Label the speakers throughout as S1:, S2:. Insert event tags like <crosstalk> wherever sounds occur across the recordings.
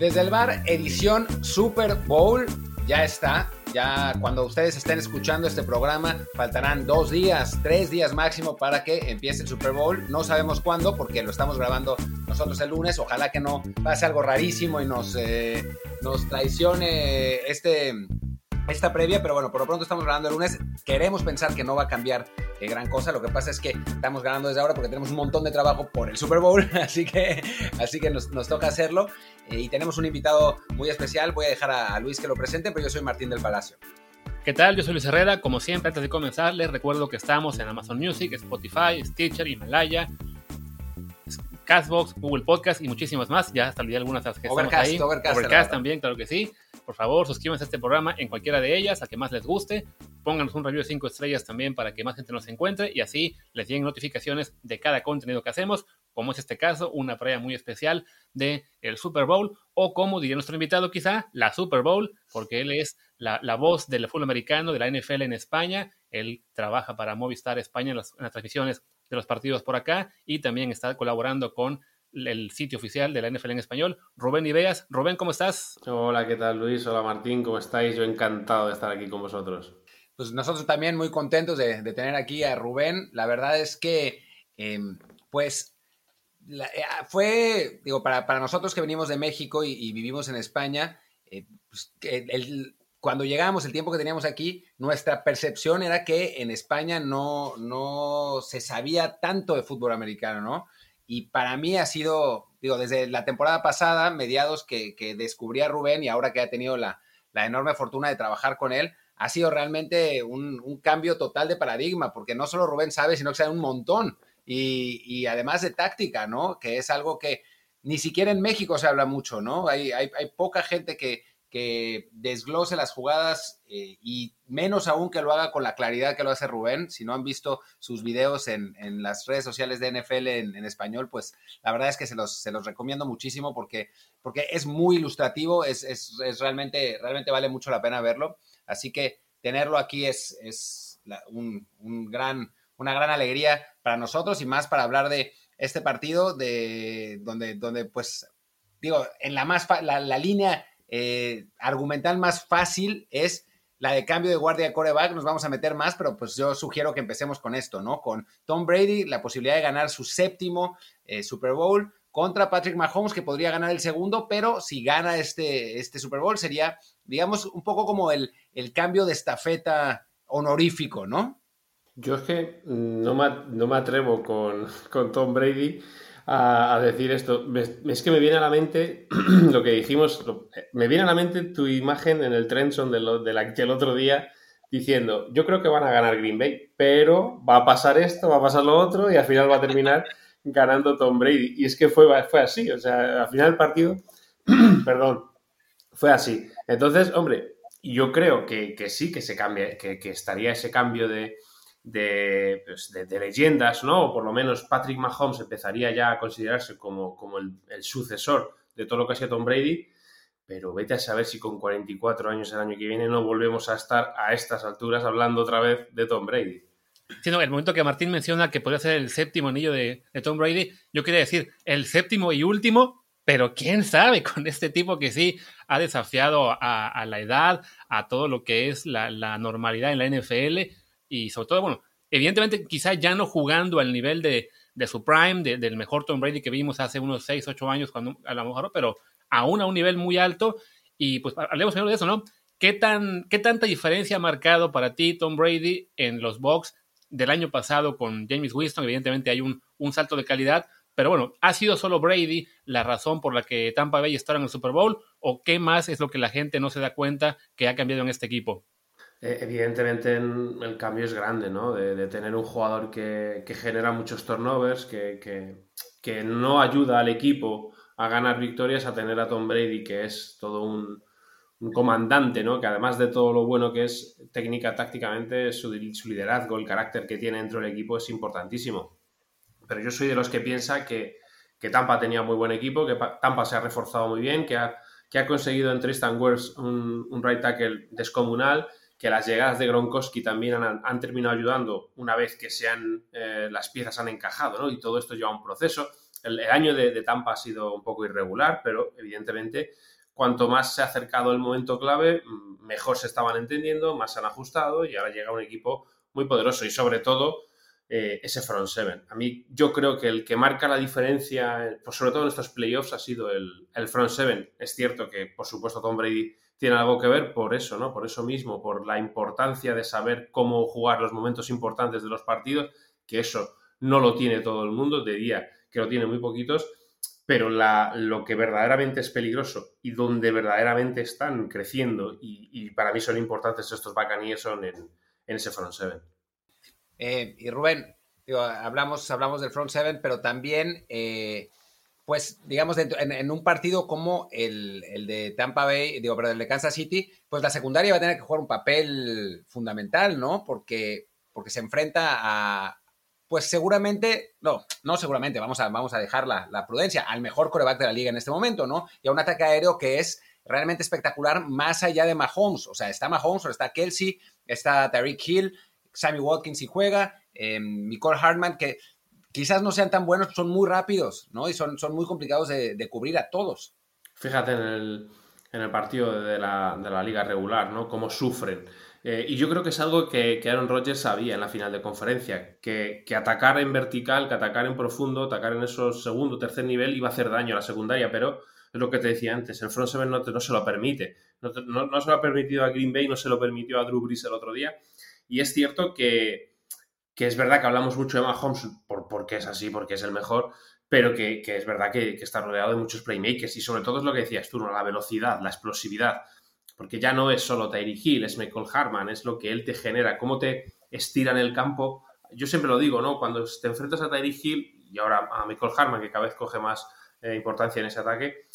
S1: Desde el bar, edición Super Bowl, ya está. Ya cuando ustedes estén escuchando este programa, faltarán dos días, tres días máximo para que empiece el Super Bowl. No sabemos cuándo porque lo estamos grabando nosotros el lunes. Ojalá que no pase algo rarísimo y nos, eh, nos traicione este, esta previa, pero bueno, por lo pronto estamos grabando el lunes. Queremos pensar que no va a cambiar eh, gran cosa. Lo que pasa es que estamos ganando desde ahora porque tenemos un montón de trabajo por el Super Bowl, <laughs> así que, así que nos, nos toca hacerlo. Eh, y tenemos un invitado muy especial. Voy a dejar a, a Luis que lo presente, pero yo soy Martín del Palacio.
S2: ¿Qué tal? Yo soy Luis Herrera. Como siempre, antes de comenzar, les recuerdo que estamos en Amazon Music, Spotify, Stitcher, Himalaya, Castbox, Google Podcast y muchísimas más. Ya hasta olvidé algunas de las que
S1: Overcast,
S2: estamos ahí.
S1: Overcast,
S2: Overcast también, claro que sí. Por favor, suscríbanse a este programa en cualquiera de ellas, a que más les guste. Pónganos un review de 5 estrellas también para que más gente nos encuentre y así les lleguen notificaciones de cada contenido que hacemos, como es este caso, una prueba muy especial de el Super Bowl o como diría nuestro invitado quizá, la Super Bowl, porque él es la, la voz del fútbol americano, de la NFL en España. Él trabaja para Movistar España en las, en las transmisiones de los partidos por acá y también está colaborando con el sitio oficial de la NFL en español, Rubén Ideas. Rubén, ¿cómo estás?
S3: Hola, ¿qué tal Luis? Hola Martín, ¿cómo estáis? Yo encantado de estar aquí con vosotros.
S1: Pues nosotros también muy contentos de, de tener aquí a Rubén. La verdad es que, eh, pues, la, eh, fue, digo, para, para, nosotros que venimos de México y, y vivimos en España, eh, pues, el, el, cuando llegamos, el tiempo que teníamos aquí, nuestra percepción era que en España no, no se sabía tanto de fútbol americano, ¿no? Y para mí ha sido, digo, desde la temporada pasada, mediados que, que descubrí a Rubén y ahora que ha tenido la, la, enorme fortuna de trabajar con él, ha sido realmente un, un, cambio total de paradigma, porque no solo Rubén sabe, sino que sabe un montón. Y, y, además de táctica, ¿no? Que es algo que ni siquiera en México se habla mucho, ¿no? Hay, hay, hay poca gente que, que desglose las jugadas eh, y menos aún que lo haga con la claridad que lo hace Rubén. Si no han visto sus videos en, en las redes sociales de NFL en, español, pues la verdad es que se los, se los recomiendo muchísimo porque, porque es muy ilustrativo, es, es, es, realmente, realmente vale mucho la pena verlo. Así que tenerlo aquí es, es un, un gran, una gran alegría para nosotros y más para hablar de este partido de donde, donde pues digo, en la más la, la línea eh, argumental más fácil es la de cambio de guardia de coreback, nos vamos a meter más, pero pues yo sugiero que empecemos con esto, ¿no? Con Tom Brady, la posibilidad de ganar su séptimo eh, Super Bowl contra Patrick Mahomes, que podría ganar el segundo, pero si gana este, este Super Bowl sería, digamos, un poco como el, el cambio de estafeta honorífico, ¿no?
S3: Yo es que no me, no me atrevo con, con Tom Brady a, a decir esto. Es que me viene a la mente <clears throat> lo que dijimos, lo, me viene a la mente tu imagen en el Trenson de, lo, de la, del otro día diciendo, yo creo que van a ganar Green Bay, pero va a pasar esto, va a pasar lo otro y al final va a terminar <laughs> ganando Tom Brady. Y es que fue, fue así, o sea, al final del partido, <clears throat> perdón, fue así. Entonces, hombre, yo creo que, que sí, que se cambia, que, que estaría ese cambio de, de, pues, de, leyendas, ¿no? O por lo menos Patrick Mahomes empezaría ya a considerarse como, como el, sucesor de todo lo que ha sido Tom Brady, pero vete a saber si con 44 años el año que viene no volvemos a estar a estas alturas hablando otra vez de Tom Brady.
S2: Sí, el momento que Martín menciona que podría ser el séptimo anillo de, Tom Brady, yo quería decir el séptimo y último, pero quién sabe <laughs> con este tipo que sí ha desafiado a, la edad, a todo lo que es la normalidad en la NFL y sobre todo, bueno, evidentemente quizá ya no jugando al nivel de, de su prime, de, del mejor Tom Brady que vimos hace unos 6, 8 años, cuando a lo mejor, pero aún a un nivel muy alto. Y pues hablemos primero de eso, ¿no? ¿Qué, tan, ¿Qué tanta diferencia ha marcado para ti Tom Brady en los box del año pasado con James Winston? Evidentemente hay un, un salto de calidad, pero bueno, ¿ha sido solo Brady la razón por la que Tampa Bay está en el Super Bowl? ¿O qué más es lo que la gente no se da cuenta que ha cambiado en este equipo?
S3: Eh, evidentemente el cambio es grande, ¿no? De, de tener un jugador que, que, genera muchos turnovers, que, que, que, no ayuda al equipo a ganar victorias, a tener a Tom Brady, que es todo un, un comandante, ¿no? Que además de todo lo bueno que es técnica, tácticamente, su, su, liderazgo, el carácter que tiene dentro del equipo es importantísimo. Pero yo soy de los que piensa que, que Tampa tenía muy buen equipo, que Tampa se ha reforzado muy bien, que ha, que ha conseguido en Tristan Wirfs un, un right tackle descomunal que las llegadas de Gronkowski también han, terminado ayudando una vez que se han, eh, las piezas han encajado, ¿no? Y todo esto lleva un proceso. el, año de, Tampa ha sido un poco irregular, pero evidentemente cuanto más se ha acercado el momento clave, mm, mejor se estaban entendiendo, más se han ajustado y ahora llega un equipo muy poderoso y sobre todo eh, ese front seven. A mí yo creo que el que marca la diferencia, pues sobre todo en estos playoffs, ha sido el, el front seven. Es cierto que, por supuesto, Tom Brady tiene algo que ver por eso, ¿no? Por eso mismo, por la importancia de saber cómo jugar los momentos importantes de los partidos, que eso no lo tiene todo el mundo, diría que lo tiene muy poquitos, pero lo que verdaderamente es peligroso y donde verdaderamente están creciendo y, para mí son importantes estos Buccaneers son en, ese front seven.
S1: Eh, y Rubén, hablamos, hablamos del front seven, pero también eh, pues digamos, en, un partido como el, de Tampa Bay, digo, pero el de Kansas City, pues la secundaria va a tener que jugar un papel fundamental, ¿no? Porque, porque se enfrenta a, pues seguramente, no, no seguramente, vamos a, vamos a dejar la, prudencia, al mejor coreback de la liga en este momento, ¿no? Y a un ataque aéreo que es realmente espectacular más allá de Mahomes. O sea, está Mahomes, o está Kelsey, está Tariq Hill, Sammy Watkins si juega, eh, Nicole Hartman, que quizás no sean tan buenos, son muy rápidos, ¿no? Y son, son muy complicados de, cubrir a todos.
S3: Fíjate en el, en el partido de la, de la, liga regular, ¿no? Cómo sufren. Eh, y yo creo que es algo que, que, Aaron Rodgers sabía en la final de conferencia, que, que, atacar en vertical, que atacar en profundo, atacar en esos segundo, tercer nivel iba a hacer daño a la secundaria, pero es lo que te decía antes, el front seven no, no se lo permite. No, no, no, se lo ha permitido a Green Bay, no se lo permitió a Drew Brees el otro día. Y es cierto que, que es verdad que hablamos mucho de Mahomes por, porque es así, porque es el mejor, pero que, es verdad que, está rodeado de muchos playmakers y sobre todo es lo que decías tú, la velocidad, la explosividad, porque ya no es solo Tyree Hill, es Michael Harman, es lo que él te genera, cómo te estira en el campo. Yo siempre lo digo, ¿no? Cuando te enfrentas a Tyree Hill y ahora a Michael Harman, que cada vez coge más eh, importancia en ese ataque,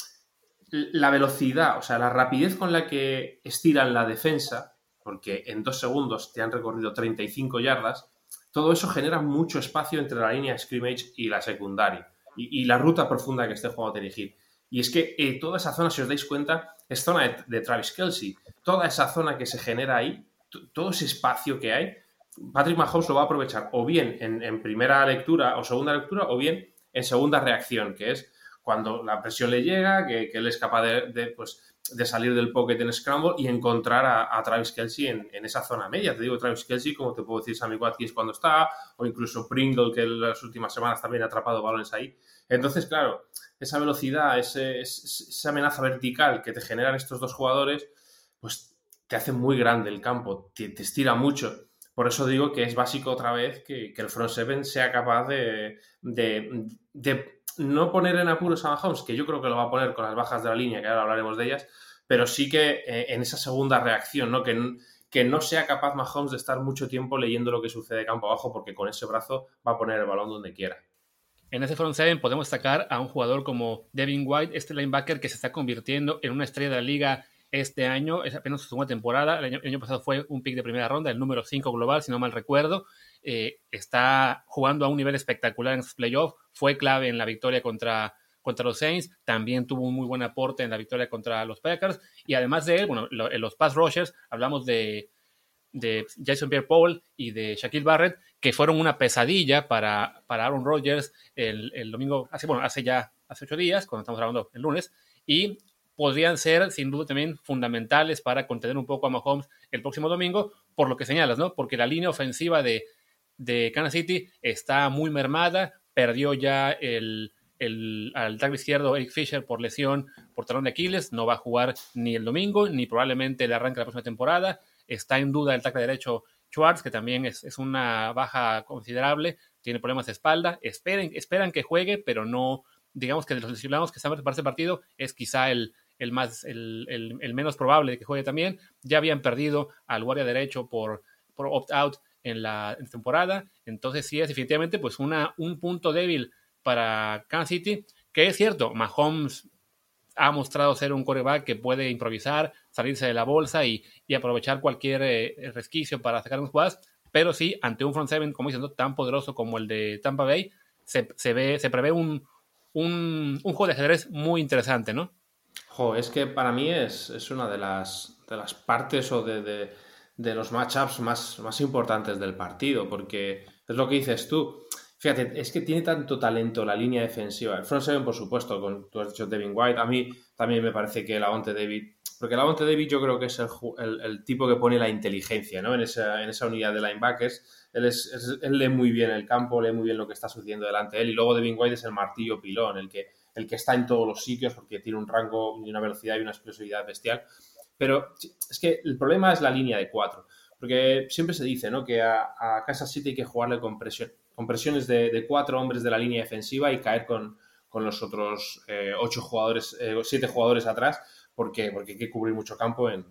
S3: la velocidad, o sea, la rapidez con la que estiran la defensa, porque en dos segundos te han recorrido 35 yardas, todo eso genera mucho espacio entre la línea scrimmage y la secundaria y, la ruta profunda que esté jugando a dirigir. Y es que eh, toda esa zona, si os dais cuenta, es zona de, Travis Kelsey. Toda esa zona que se genera ahí, todo ese espacio que hay, Patrick Mahomes lo va a aprovechar o bien en, primera lectura o segunda lectura o bien en segunda reacción, que es cuando la presión le llega, que, él es capaz de, pues, de salir del pocket en scramble y encontrar a, Travis Kelsey en, esa zona media. Te digo Travis Kelsey, como te puedo decir Sammy Watkins cuando está, o incluso Pringle, que en las últimas semanas también ha atrapado balones ahí. Entonces, claro, esa velocidad, esa amenaza vertical que te generan estos dos jugadores, pues te hace muy grande el campo, te, estira mucho. Por eso digo que es básico otra vez que, el front seven sea capaz de, de no poner en apuros a Mahomes, que yo creo que lo va a poner con las bajas de la línea, que ahora hablaremos de ellas, pero sí que eh, en esa segunda reacción, ¿no? Que, que no sea capaz Mahomes de estar mucho tiempo leyendo lo que sucede campo abajo, porque con ese brazo va a poner el balón donde quiera.
S2: En ese front seven podemos destacar a un jugador como Devin White, este linebacker que se está convirtiendo en una estrella de la liga este año, es apenas su segunda temporada, el año, pasado fue un pick de primera ronda, el número 5 global, si no mal recuerdo, eh, está jugando a un nivel espectacular en estos playoffs, fue clave en la victoria contra, contra los Saints, también tuvo un muy buen aporte en la victoria contra los Packers, y además de él, bueno, en los pass rushers hablamos de, de Jason Pierre-Paul y de Shaquille Barrett, que fueron una pesadilla para, para Aaron Rodgers el, el, domingo, hace, bueno, hace ya hace ocho días, cuando estamos grabando el lunes, y podrían ser sin duda también fundamentales para contener un poco a Mahomes el próximo domingo, por lo que señalas, ¿no? Porque la línea ofensiva de, de Kansas City está muy mermada, perdió ya el, el, al tackle izquierdo Eric Fisher por lesión por talón de Aquiles, no va a jugar ni el domingo, ni probablemente el arranque de la próxima temporada. Está en duda el tackle derecho Schwartz, que también es, es, una baja considerable, tiene problemas de espalda. Esperen, esperan que juegue, pero no, digamos que de los lesionados que están para este partido, es quizá el, el, más, el, el, menos probable de que juegue también. Ya habían perdido al guardia derecho por, por opt-out en la, temporada. Entonces sí es definitivamente pues una, un punto débil para Kansas City, que es cierto, Mahomes ha mostrado ser un coreback que puede improvisar, salirse de la bolsa y, aprovechar cualquier eh, resquicio para sacar unas jugadas, pero sí, ante un front seven, como diciendo, tan poderoso como el de Tampa Bay, se, ve, se prevé un, un, un, juego de ajedrez muy interesante, ¿no?
S3: Es que para mí es, es una de las, de las partes o de los matchups más, más importantes del partido, porque es lo que dices tú. Fíjate, es que tiene tanto talento la línea defensiva. El front seven, por supuesto, con tú has dicho Devin White. A mí también me parece que Lavonte David. Porque Lavonte David yo creo que es el, tipo que pone la inteligencia ¿no? en, esa, en esa unidad de linebackers. Él, es, él lee muy bien el campo, lee muy bien lo que está sucediendo delante de él. Y luego Devin White es el martillo pilón, el que, el que está en todos los sitios porque tiene un rango y una velocidad y una explosividad bestial. Pero es que el problema es la línea de cuatro. Porque siempre se dice ¿no? que a, a Kansas City hay que jugarle con presión con presiones de, cuatro hombres de la línea defensiva y caer con, los otros eh, ocho jugadores, eh, siete jugadores atrás, porque, porque hay que cubrir mucho campo en,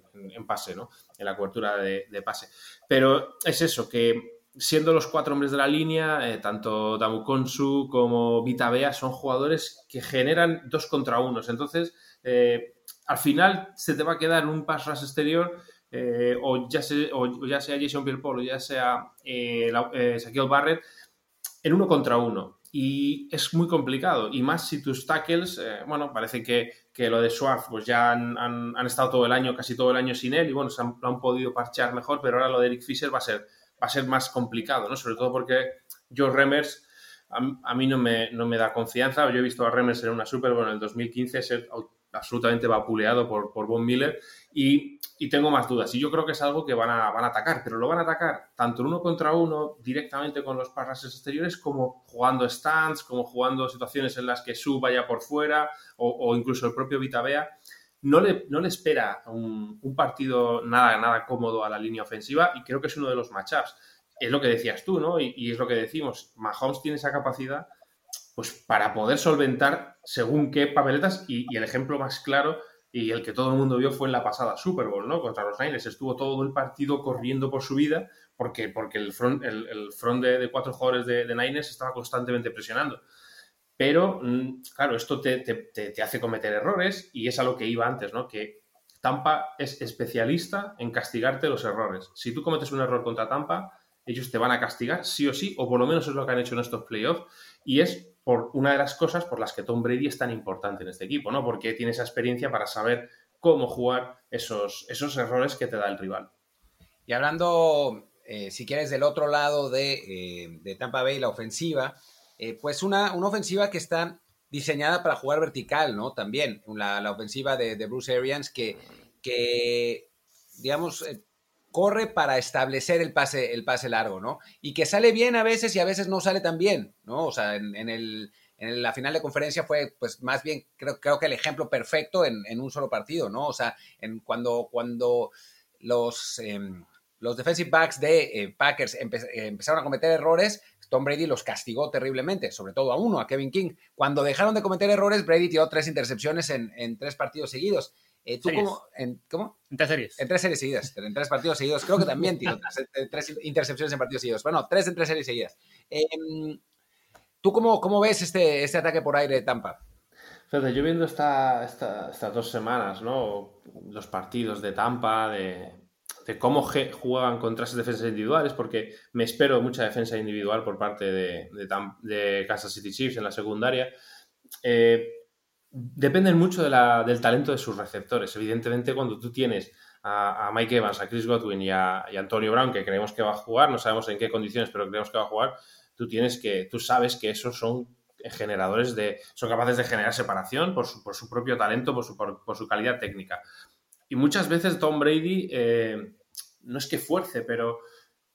S3: pase, ¿no? En la cobertura de, pase. Pero es eso, que siendo los cuatro hombres de la línea, eh, tanto Damu Konsu como Vita Bea son jugadores que generan dos contra unos. Entonces, al final se te va a quedar un pass rush exterior o, ya sea, ya sea Jason Pierre-Paul o ya sea eh, Barrett, en uno contra uno. Y es muy complicado. Y más si tus tackles, eh, bueno, parece que, lo de Schwartz, pues ya han, estado todo el año, casi todo el año sin él, y bueno, se han, lo han podido parchear mejor, pero ahora lo de Eric Fisher va a ser, va a ser más complicado, ¿no? Sobre todo porque Joe Remers a, mí no me, no me da confianza. Yo he visto a Remers en una Super Bowl en el 2015 ser absolutamente vapuleado por, por Von Miller y, tengo más dudas. Y yo creo que es algo que van a, van a atacar, pero lo van a atacar tanto uno contra uno directamente con los parrases exteriores como jugando stands, como jugando situaciones en las que Su vaya por fuera o, incluso el propio Vitabea. No le, no le espera un, partido nada, nada cómodo a la línea ofensiva y creo que es uno de los matchups. Es lo que decías tú, ¿no? Y, y es lo que decimos. Mahomes tiene esa capacidad pues para poder solventar según qué papeletas y, el ejemplo más claro y el que todo el mundo vio fue en la pasada Super Bowl, ¿no? Contra los Niners. Estuvo todo el partido corriendo por su vida porque, porque el front, el, front de, cuatro jugadores de, de, Niners estaba constantemente presionando. Pero, mm, claro, esto te, te, hace cometer errores y es a lo que iba antes, ¿no? Que Tampa es especialista en castigarte los errores. Si tú cometes un error contra Tampa, ellos te van a castigar sí o sí, o por lo menos es lo que han hecho en estos playoffs, y es por una de las cosas por las que Tom Brady es tan importante en este equipo, ¿no? Porque tiene esa experiencia para saber cómo jugar esos, esos errores que te da el rival.
S1: Y hablando, eh, si quieres, del otro lado de, eh, Tampa Bay, la ofensiva, eh, pues una, una, ofensiva que está diseñada para jugar vertical, ¿no? También, la, ofensiva de, Bruce Arians que, que digamos, corre para establecer el pase, el pase largo, ¿no? Y que sale bien a veces y a veces no sale tan bien, ¿no? O sea, en, el, en la final de conferencia fue, pues, más bien, creo, creo que el ejemplo perfecto en, un solo partido, ¿no? O sea, en cuando, cuando los, em, los defensive backs de eh, Packers empezaron a cometer errores, Tom Brady los castigó terriblemente, sobre todo a uno, a Kevin King. Cuando dejaron de cometer errores, Brady tiró tres intercepciones en tres partidos seguidos. Eh, ¿Tú cómo en, cómo?
S2: En tres series.
S1: En tres series seguidas, en tres partidos seguidos. Creo que también tiene tres, intercepciones en partidos seguidos. Bueno, tres en tres series seguidas. Em, ¿Tú cómo, cómo ves este, este ataque por aire de Tampa?
S3: Fíjate, yo viendo esta, estas dos semanas, ¿no? Los partidos de Tampa, de, de cómo juegan contra esas defensas individuales, porque me espero mucha defensa individual por parte de, de, de Kansas City Chiefs en la secundaria. Eh, dependen mucho del talento de sus receptores. Evidentemente, cuando tú tienes a, Mike Evans, a Chris Godwin y a, Antonio Brown, que creemos que va a jugar, no sabemos en qué condiciones, pero creemos que va a jugar, tú tienes que, tú sabes que esos son generadores de, son capaces de generar separación por su, por su propio talento, por su, por, su, calidad técnica. Y muchas veces Tom Brady, eh, no es que fuerce, pero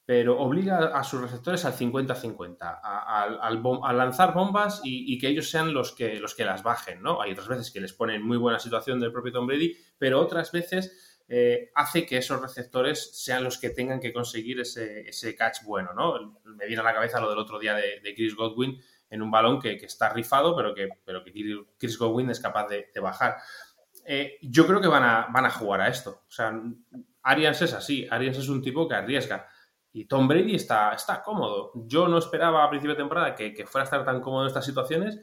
S3: pero obliga a sus receptores al 50-50, a, lanzar bombas y, que ellos sean los que, las bajen, ¿no? Hay otras veces que les ponen muy buena situación del propio Tom Brady, pero otras veces eh, hace que esos receptores sean los que tengan que conseguir ese, catch bueno, ¿no? Me viene a la cabeza lo del otro día de, Chris Godwin en un balón que, está rifado, pero que, pero que Chris Godwin es capaz de, bajar. Eh, yo creo que van a, van a jugar a esto. O sea, Arians es así. Arians es un tipo que arriesga y Tom Brady está, está cómodo. Yo no esperaba a principio de temporada que, fuera a estar tan cómodo en estas situaciones,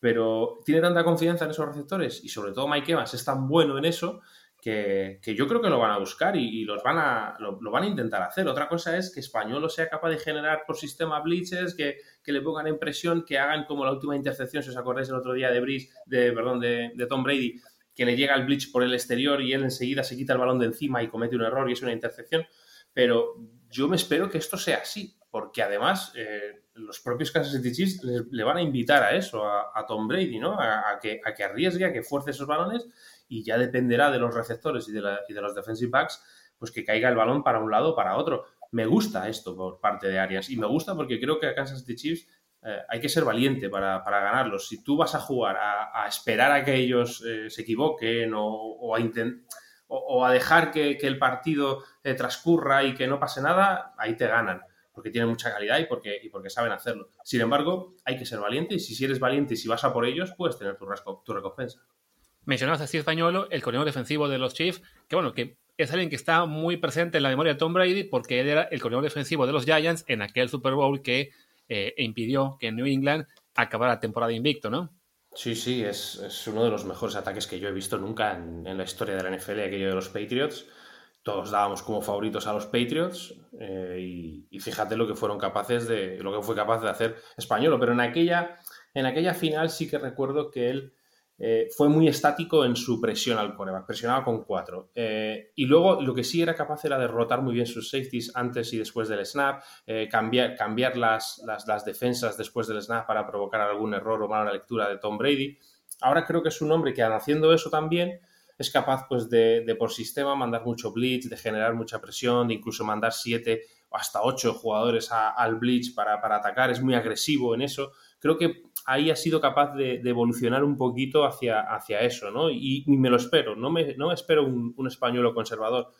S3: pero tiene tanta confianza en esos receptores y sobre todo Mike Evans es tan bueno en eso que, yo creo que lo van a buscar y, los van a, lo, van a intentar hacer. Otra cosa es que Español sea capaz de generar por sistema blitzes, que, le pongan en presión, que hagan como la última intercepción, si os acordáis el otro día de, Brice, de, perdón, de, de Tom Brady, que le llega el blitz por el exterior y él enseguida se quita el balón de encima y comete un error y es una intercepción. Pero yo me espero que esto sea así, porque además eh, los propios Kansas City Chiefs le, van a invitar a eso, a, Tom Brady, ¿no? A, que, a que arriesgue, a que fuerce esos balones y ya dependerá de los receptores y de, y de los defensive backs, pues que caiga el balón para un lado o para otro. Me gusta esto por parte de Arias y me gusta porque creo que a Kansas City Chiefs eh, hay que ser valiente para, ganarlos. Si tú vas a jugar a, esperar a que ellos eh, se equivoquen o, a, o, a, dejar que, el partido eh, transcurra y que no pase nada, ahí te ganan, porque tienen mucha calidad y porque, saben hacerlo. Sin embargo, hay que ser valiente y si eres valiente y si vas a por ellos, puedes tener tu, recompensa.
S2: Mencionabas a Steve Españolo, el coordinador defensivo de los Chiefs, que bueno, que es alguien que está muy presente en la memoria de Tom Brady porque él era el coordinador defensivo de los Giants en aquel Super Bowl que eh, impidió que New England acabara la temporada invicto, ¿no?
S3: Sí, sí, es, uno de los mejores ataques que yo he visto nunca en, la historia de la NFL, aquello de los Patriots. Todos dábamos como favoritos a los Patriots eh, y, fíjate lo que fueron capaces de, lo que fue capaz de hacer Españolo. Pero en aquella, en aquella final sí que recuerdo que él eh, fue muy estático en su presión al coreback, presionaba con cuatro. Eh, y luego lo que sí era capaz era derrotar muy bien sus safeties antes y después del snap, eh, cambiar, cambiar las, las, defensas después del snap para provocar algún error o mala lectura de Tom Brady. Ahora creo que es un hombre que haciendo eso también es capaz pues de, de por sistema mandar mucho blitz, de generar mucha presión, de incluso mandar siete o hasta ocho jugadores al blitz para, para atacar, es muy agresivo en eso. Creo que ahí ha sido capaz de, evolucionar un poquito hacia, hacia eso, ¿no? Y, me lo espero, no me, no espero un, un español conservador,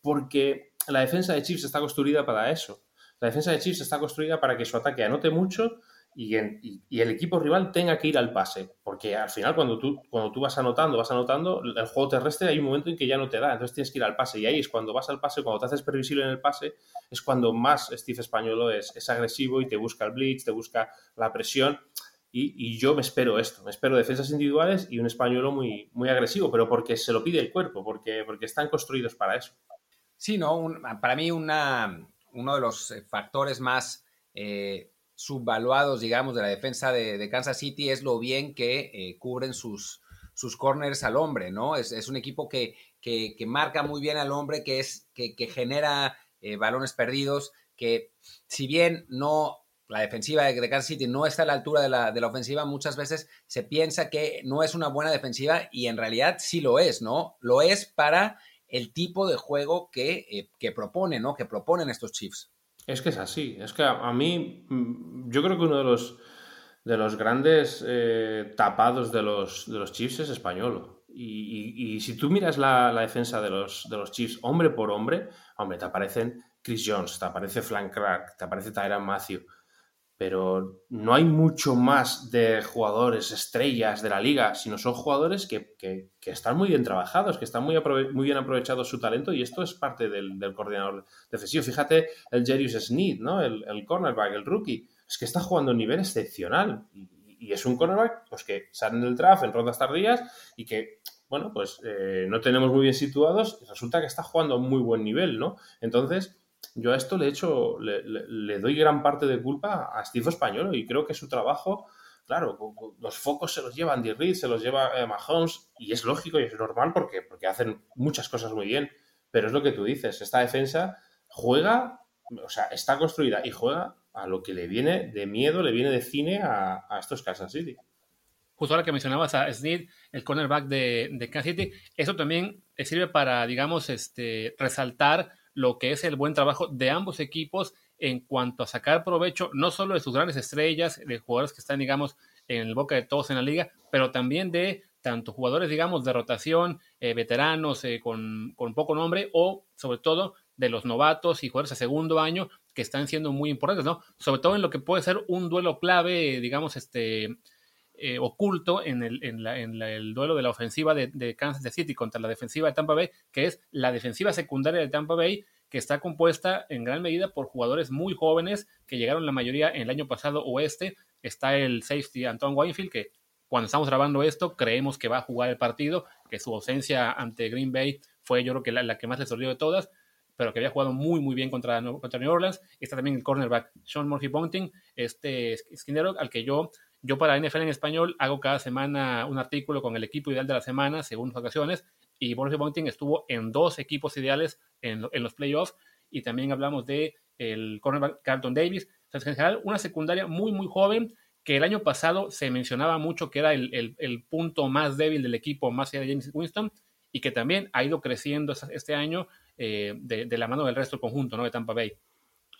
S3: porque la defensa de Chiefs está construida para eso. La defensa de Chiefs está construida para que su ataque anote mucho y, el equipo rival tenga que ir al pase. Porque al final, cuando tú, cuando tú vas anotando, vas anotando, el juego terrestre hay un momento en que ya no te da, entonces tienes que ir al pase. Y ahí es cuando vas al pase, cuando te haces previsible en el pase, es cuando más Steve Españolo es, es agresivo y te busca el blitz, te busca la presión. Y, yo me espero esto, me espero defensas individuales y un español muy, muy agresivo, pero porque se lo pide el cuerpo, porque, porque están construidos para eso.
S1: Sí, ¿no? para mí una, uno de los eh, factores más eh, subvaluados, digamos, de la defensa de, Kansas City es lo bien que eh, cubren sus, sus corners al hombre, ¿no? Es, un equipo que, que, marca muy bien al hombre, que, es, que, genera balones perdidos, que si bien no la defensiva de, Kansas City no está a la altura de la, de la, ofensiva, muchas veces se piensa que no es una buena defensiva y en realidad sí lo es, ¿no? Lo es para el tipo de juego que, eh, que proponen, ¿no? Que proponen estos Chiefs.
S3: Es que es así. Es que a, mí, mm, yo creo que uno de los, de los grandes eh, tapados de los, de los Chiefs es español. Y, si tú miras la, la, defensa de los, de los Chiefs hombre por hombre, hombre, te aparecen Chris Jones, te aparece Frank Clark, te aparece Tyron Matthew pero no hay mucho más de jugadores estrellas de la liga, sino son jugadores que, están muy bien trabajados, que están muy, muy bien aprovechados su talento y esto es parte del, coordinador defensivo. Fíjate el Jerius Sneed, ¿no? El, cornerback, el rookie, es que está jugando a un nivel excepcional y, es un cornerback pues, que sale en el draft en rondas tardías y que, bueno, pues eh, no tenemos muy bien situados y resulta que está jugando a muy buen nivel, ¿no? Entonces yo a esto le, hecho, le, doy gran parte de culpa a Steve Español y creo que su trabajo, claro, los focos se los lleva Andy Reid, se los lleva eh, Mahomes y es lógico y es normal porque, porque hacen muchas cosas muy bien, pero es lo que tú dices, esta defensa juega, o sea, está construida y juega a lo que le viene de miedo, le viene de cine a, estos Kansas City.
S2: Justo ahora que mencionabas a Snead, el cornerback de, de, Kansas City, eso también sirve para, digamos, este, resaltar lo que es el buen trabajo de ambos equipos en cuanto a sacar provecho no solo de sus grandes estrellas, de jugadores que están, digamos, en el boca de todos en la liga, pero también de tanto jugadores, digamos, de rotación, eh, veteranos eh, con, poco nombre o, sobre todo, de los novatos y jugadores a segundo año que están siendo muy importantes, ¿no? Sobre todo en lo que puede ser un duelo clave, digamos, este, eh, oculto en, el, duelo de la ofensiva de, Kansas City contra la defensiva de Tampa Bay, que es la defensiva secundaria de Tampa Bay, que está compuesta en gran medida por jugadores muy jóvenes que llegaron la mayoría en el año pasado oeste. Está el safety Antoine Weinfield, que cuando estamos grabando esto creemos que va a jugar el partido, que su ausencia ante Green Bay fue yo creo que la, que más le sorprendió de todas, pero que había jugado muy muy bien contra, contra New Orleans. Está también el cornerback Sean Murphy Bunting, este esquinero al que yo yo para NFL en español hago cada semana un artículo con el equipo ideal de la semana, según las ocasiones, y Borges Bunting estuvo en dos equipos ideales en, los playoffs, y también hablamos de el cornerback Carlton Davis. en general, una secundaria muy, muy joven que el año pasado se mencionaba mucho que era el, punto más débil del equipo, más allá de James Winston, y que también ha ido creciendo este año eh, de, la mano del resto del conjunto ¿no? de Tampa Bay.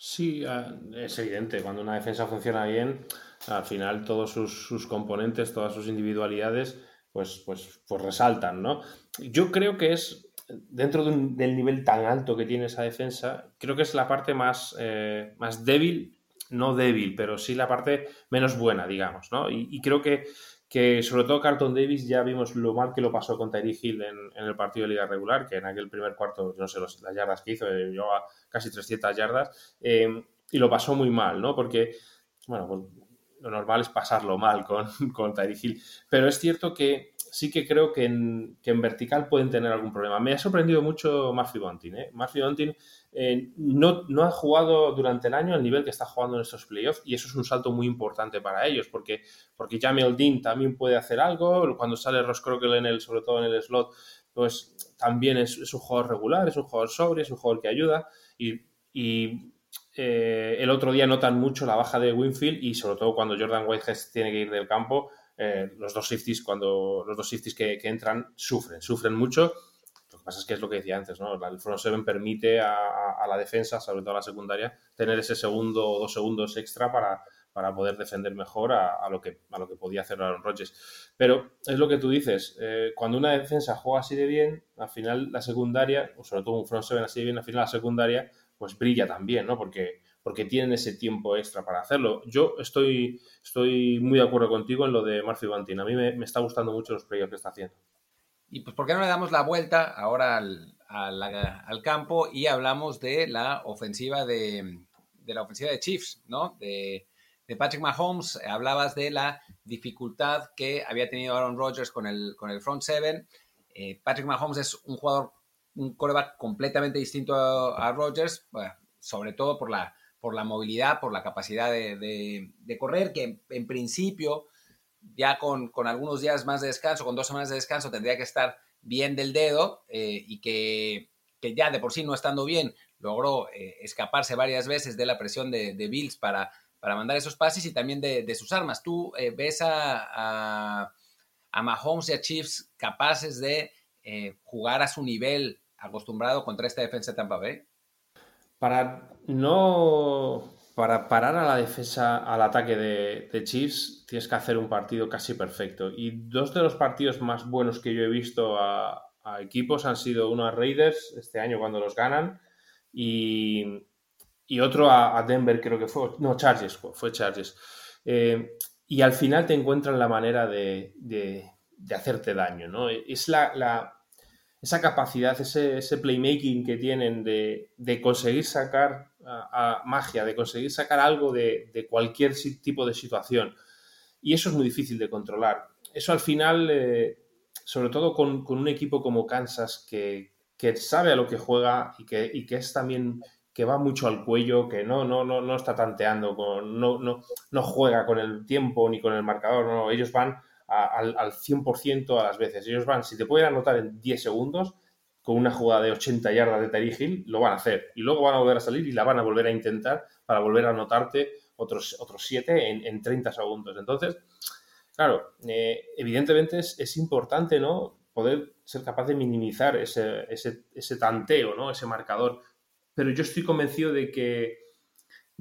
S3: Sí, ah, es evidente, cuando una defensa funciona bien, al final todos sus, componentes, todas sus individualidades, pues, pues, pues resaltan, ¿no? Yo creo que es, dentro del nivel tan alto que tiene esa defensa, creo que es la parte más, eh, más débil no débil, pero sí la parte menos buena, digamos, ¿no? Y, creo que, que, sobre todo Carlton Davis ya vimos lo mal que lo pasó con Tyree Hill en, el partido de liga regular, que en aquel primer cuarto, no sé las yardas que hizo, eh, llevaba casi 300 yardas, eh, y lo pasó muy mal, ¿no? Porque, bueno, pues, lo normal es pasarlo mal con, <laughs> con Tyree Hill, pero es cierto que sí que creo que en, vertical pueden tener algún problema. Me ha sorprendido mucho Murphy Bunting. ¿eh? Murphy Bunting eh, no, ha jugado durante el año al nivel que está jugando en estos playoffs y eso es un salto muy importante para ellos porque, porque Jamie Dean también puede hacer algo. Cuando sale Ross Crockett en el, sobre todo en el slot, pues también es, un jugador regular, es un jugador sobre, es un jugador que ayuda y, eh, el otro día notan mucho la baja de Winfield y sobre todo cuando Jordan Whitehead tiene que ir del campo, eh, los dos safeties, cuando los dos safeties que, entran, sufren, sufren mucho. Lo que pasa es que es lo que decía antes, ¿no? El front seven permite a, la defensa, sobre todo a la secundaria, tener ese segundo o dos segundos extra para, para poder defender mejor a, lo que, a lo que podía hacer Aaron Rodgers. Pero es lo que tú dices, eh, cuando una defensa juega así de bien, al final la secundaria, o sobre todo un front seven así de bien, al final la secundaria pues brilla también, ¿no? Porque porque tienen ese tiempo extra para hacerlo. Yo estoy, estoy muy de acuerdo contigo en lo de Murphy Bantin. A mí me, está gustando mucho los playoffs que está haciendo.
S1: Y pues, ¿por qué no le damos la vuelta ahora al, campo y hablamos de la ofensiva de, la ofensiva de Chiefs, ¿no? De, Patrick Mahomes. Hablabas de la dificultad que había tenido Aaron Rodgers con el, con el front seven. Eh, Patrick Mahomes es un jugador, un coreback completamente distinto a, a Rodgers, sobre todo por la, por la movilidad, por la capacidad de, correr, que en, principio, ya con, algunos días más de descanso, con dos semanas de descanso, tendría que estar bien del dedo eh, y que, ya de por sí no estando bien, logró eh, escaparse varias veces de la presión de, Bills para, para mandar esos pases y también de, sus armas. ¿Tú eh, ves a, a, Mahomes y a Chiefs capaces de jugar a su nivel acostumbrado contra esta defensa de Tampa Bay?
S3: Para no. Para parar a la defensa, al ataque de, Chiefs, tienes que hacer un partido casi perfecto. Y dos de los partidos más buenos que yo he visto a, equipos han sido uno a Raiders este año cuando los ganan y, otro a, Denver, creo que fue. No, Chargers, fue Chargers. Eh, y al final te encuentran la manera de, hacerte daño, ¿no? Es la, esa capacidad, ese, playmaking que tienen de, conseguir sacar a, magia, de conseguir sacar algo de, cualquier tipo de situación. Y eso es muy difícil de controlar. Eso al final, eh, sobre todo con, un equipo como Kansas que, sabe a lo que juega y que, que es también que va mucho al cuello, que no, no, no, no está tanteando, con, no, no, no juega con el tiempo ni con el marcador, no, ellos van al, al 100% a las veces. Ellos van, si te pueden anotar en 10 segundos, con una jugada de 80 yardas de Terry Hill, lo van a hacer. Y luego van a volver a salir y la van a volver a intentar para volver a anotarte otros, otros 7 en, en 30 segundos. Entonces, claro, eh, evidentemente es, es, importante, ¿no? Poder ser capaz de minimizar ese, ese, ese tanteo, ¿no? Ese marcador. Pero yo estoy convencido de que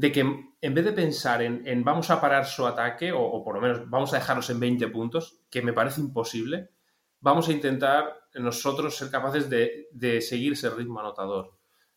S3: de que en vez de pensar en, vamos a parar su ataque, o, por lo menos vamos a dejarlos en 20 puntos, que me parece imposible, vamos a intentar nosotros ser capaces de, seguir ese ritmo anotador.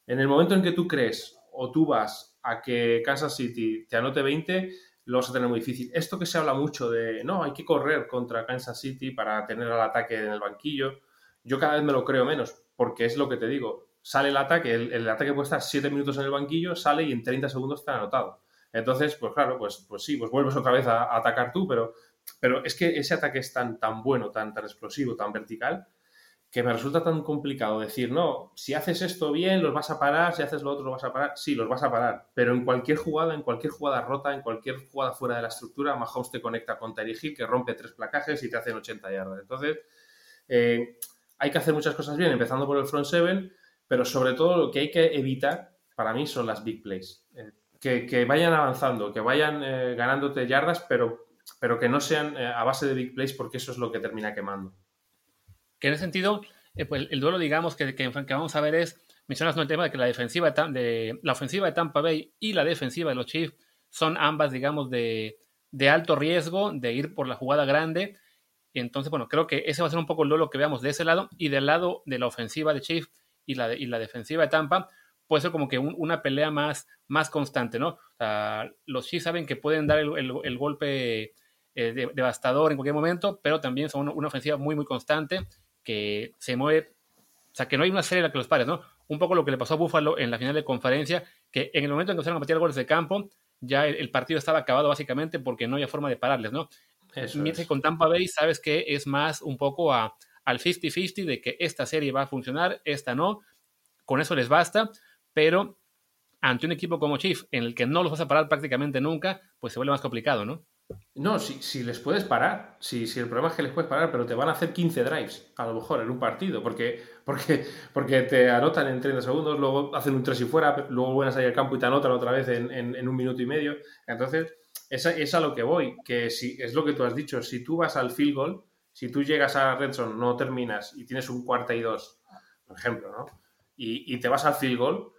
S3: En el momento en que tú crees o tú vas a que Kansas City te anote 20, lo vas a tener muy difícil. Esto que se habla mucho de, no, hay que correr contra Kansas City para tener al ataque en el banquillo, yo cada vez me lo creo menos, porque es lo que te digo, sale el ataque, el, ataque puede estar 7 minutos en el banquillo, sale y en 30 segundos está anotado. Entonces, pues claro, pues, pues sí, pues vuelves otra vez a, atacar tú, pero, pero es que ese ataque es tan, tan bueno, tan, tan explosivo, tan vertical, que me resulta tan complicado decir, no, si haces esto bien, los vas a parar, si haces lo otro, lo vas a parar. Sí, los vas a parar, pero en cualquier jugada, en cualquier jugada rota, en cualquier jugada fuera de la estructura, Mahomes te conecta con Terry Hill, que rompe tres placajes y te hacen 80 yardas. Entonces, eh, hay que hacer muchas cosas bien, empezando por el front seven, pero sobre todo lo que hay que evitar para mí son las big plays. Eh, que, vayan avanzando, que vayan ganándote yardas, pero, pero que no sean a base de big plays porque eso es lo que termina quemando.
S2: Que en ese sentido, pues el duelo, digamos, que, que, vamos a ver es, mencionas el tema de que la defensiva de, la ofensiva de Tampa Bay y la defensiva de los Chiefs son ambas, digamos, de, de alto riesgo, de ir por la jugada grande entonces, bueno, creo que ese va a ser un poco el duelo que veamos de ese lado y del lado de la ofensiva de Chiefs y la, y la defensiva de Tampa, puede ser como que una pelea más, más constante, ¿no? los Chiefs saben que pueden dar el, golpe eh, devastador en cualquier momento, pero también son una, ofensiva muy, muy constante que se mueve, o sea, que no hay una serie en la que los pares, ¿no? Un poco lo que le pasó a Buffalo en la final de conferencia, que en el momento en que empezaron a meter goles de campo, ya el, el, partido estaba acabado básicamente porque no había forma de pararles, ¿no? Mientras con Tampa Bay sabes que es más un poco a, al 50-50 de que esta serie va a funcionar, esta no. Con eso les basta, pero ante un equipo como Chief, en el que no los vas a parar prácticamente nunca, pues se vuelve más complicado, ¿no?
S3: No, si, si les puedes parar, si, si, el problema es que les puedes parar, pero te van a hacer 15 drives, a lo mejor, en un partido, porque, porque, porque te anotan en 30 segundos, luego hacen un 3 y fuera, luego vuelven a salir al campo y te anotan otra vez en, en un minuto y medio. Entonces, es a, lo que voy, que si, es lo que tú has dicho, si tú vas al field goal, si tú llegas a red zone, no terminas y tienes un cuarta y dos, por ejemplo, ¿no? Y, te vas al field goal,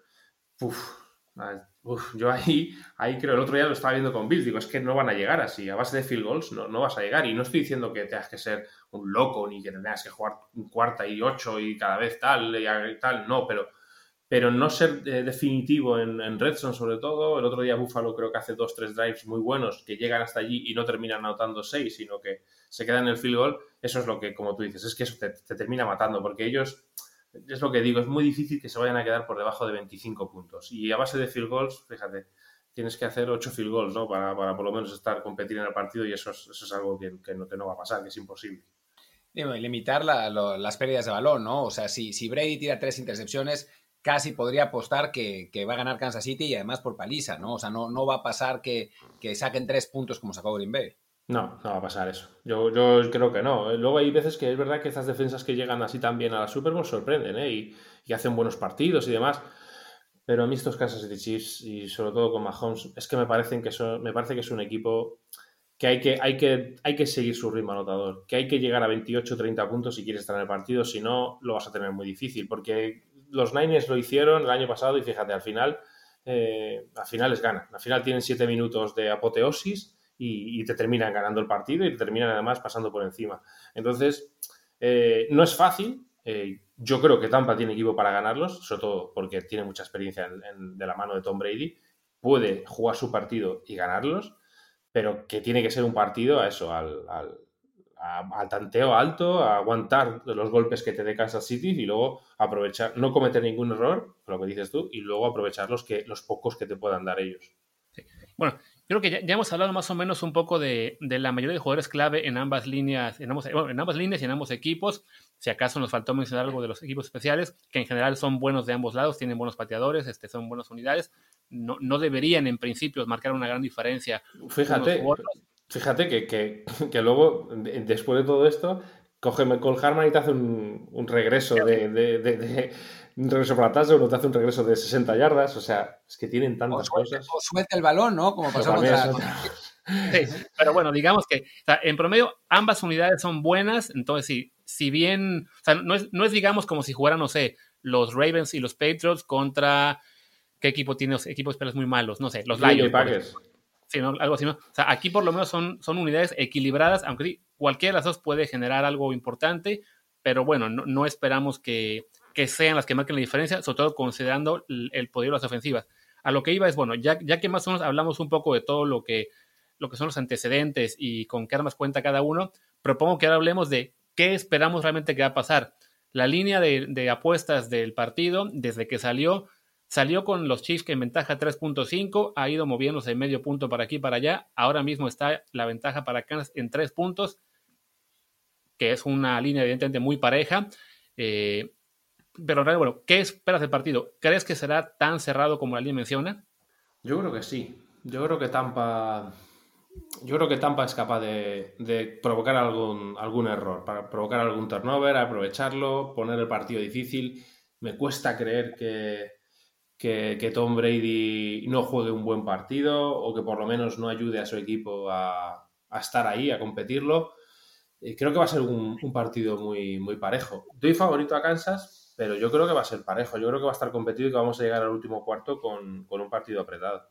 S3: uf, yo ahí, ahí creo, el otro día lo estaba viendo con Bill, digo, es que no van a llegar así, a base de field goals no, no vas a llegar. Y no estoy diciendo que tengas que ser un loco ni que tengas que jugar un cuarta y ocho y cada vez tal y tal, no, pero pero no ser eh, definitivo en, en Redstone sobre todo. El otro día Buffalo creo que hace dos, tres drives muy buenos que llegan hasta allí y no terminan anotando seis, sino que se quedan en el field goal. Eso es lo que, como tú dices, es que eso te, termina matando, porque ellos, es lo que digo, es muy difícil que se vayan a quedar por debajo de 25 puntos. Y a base de field goals, fíjate, tienes que hacer 8 field goals, ¿no? Para, para por lo menos estar, competir en el partido y eso es, eso es algo que, que, no, que no va a pasar, que es imposible.
S1: Y limitar las pérdidas de balón, ¿no? O sea, si, si Brady tira tres intercepciones, casi podría apostar que, va a ganar Kansas City y además por paliza, ¿no? O sea, no, no va a pasar que, saquen tres puntos como sacó Green Bay.
S3: No, no va a pasar eso. Yo, yo creo que no. Luego hay veces que es verdad que estas defensas que llegan así también a la Super Bowl sorprenden, ¿eh? Y, hacen buenos partidos y demás. Pero a mí estos Kansas City Chiefs y sobre todo con Mahomes es que me parecen que me parece que es un equipo que hay que, hay que hay que seguir su ritmo anotador, que hay que llegar a 28 30 puntos si quieres estar en el partido, si no lo vas a tener muy difícil porque los Niners lo hicieron el año pasado y fíjate, al final, eh, al final les ganan. Al final tienen siete minutos de apoteosis y, te terminan ganando el partido y te terminan además pasando por encima. Entonces, eh, no es fácil. Eh, yo creo que Tampa tiene equipo para ganarlos, sobre todo porque tiene mucha experiencia de la mano de Tom Brady. Puede jugar su partido y ganarlos, pero que tiene que ser un partido a eso, al tanteo alto, a aguantar los golpes que te dé Kansas City y luego aprovechar, no cometer ningún error, lo que dices tú, y luego aprovechar los, que, los pocos que te puedan dar ellos.
S2: Bueno, creo que ya, hemos hablado más o menos un poco de, la mayoría de jugadores clave en ambas líneas, en, en ambas líneas y en ambos equipos. Si acaso nos faltó mencionar algo de los equipos especiales, que en general son buenos de ambos lados, tienen buenos pateadores, este, son buenas unidades. No, no deberían en principio marcar una gran diferencia.
S3: Fíjate, Fíjate que, que, <laughs> luego, después de todo esto, coge Cole Harman y te hace un, regreso de, de, un regreso para atrás, o te hace un regreso de 60 yardas. O sea, es que tienen tantas cosas.
S1: O suelta el balón, ¿no? Como pasó contra...
S2: pero bueno, digamos que en promedio ambas unidades son buenas, entonces sí, si bien, o sea, no es, no es digamos como si jugaran, no sé, los Ravens y los Patriots contra, ¿qué equipo tiene? Equipos pelos muy malos, no sé, los Lions algo así, ¿no? O sea, aquí por lo menos son, son unidades equilibradas, aunque cualquiera de las dos puede generar algo importante, pero bueno, no, esperamos que, sean las que marquen la diferencia, sobre todo considerando el, poder de las ofensivas. A lo que iba es, bueno, ya, ya que más o menos hablamos un poco de todo lo que, lo que son los antecedentes y con qué armas cuenta cada uno, propongo que ahora hablemos de qué esperamos realmente que va a pasar. La línea de, de apuestas del partido, desde que salió, Salió con los Chiefs que en ventaja 3.5, ha ido moviéndose medio punto para aquí para allá. Ahora mismo está la ventaja para Kansas en 3 puntos, que es una línea evidentemente muy pareja. Eh, pero bueno, ¿qué esperas del partido? ¿Crees que será tan cerrado como la línea menciona?
S3: Yo creo que sí. Yo creo que Tampa. Yo creo que Tampa es capaz de, de provocar algún, algún error, para provocar algún turnover, aprovecharlo, poner el partido difícil. Me cuesta creer que, que, Tom Brady no juegue un buen partido o que por lo menos no ayude a su equipo a, estar ahí, a competirlo. Eh, creo que va a ser un, partido muy, muy parejo. Doy favorito a Kansas, pero yo creo que va a ser parejo. Yo creo que va a estar competido y que vamos a llegar al último cuarto con, un partido apretado.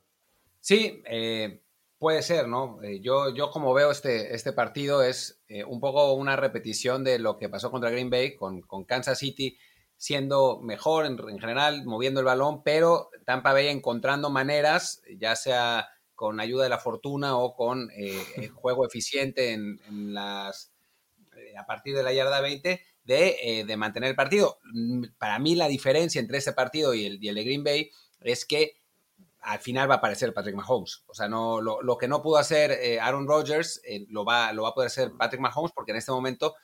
S1: Sí, eh, puede ser, ¿no? Eh, yo, yo como veo este, este partido es un poco una repetición de lo que pasó contra Green Bay con, con Kansas City siendo mejor en, general, moviendo el balón, pero Tampa Bay encontrando maneras, ya sea con ayuda de la fortuna o con eh, <laughs> juego eficiente en, las, eh, a partir de la yarda 20, eh, de, mantener el partido. Mm, para mí la diferencia entre este partido y el, de Green Bay es que al final va a aparecer Patrick Mahomes. O sea, no, lo, que no pudo hacer Aaron Rodgers lo, va, lo va a poder hacer Patrick Mahomes porque en este momento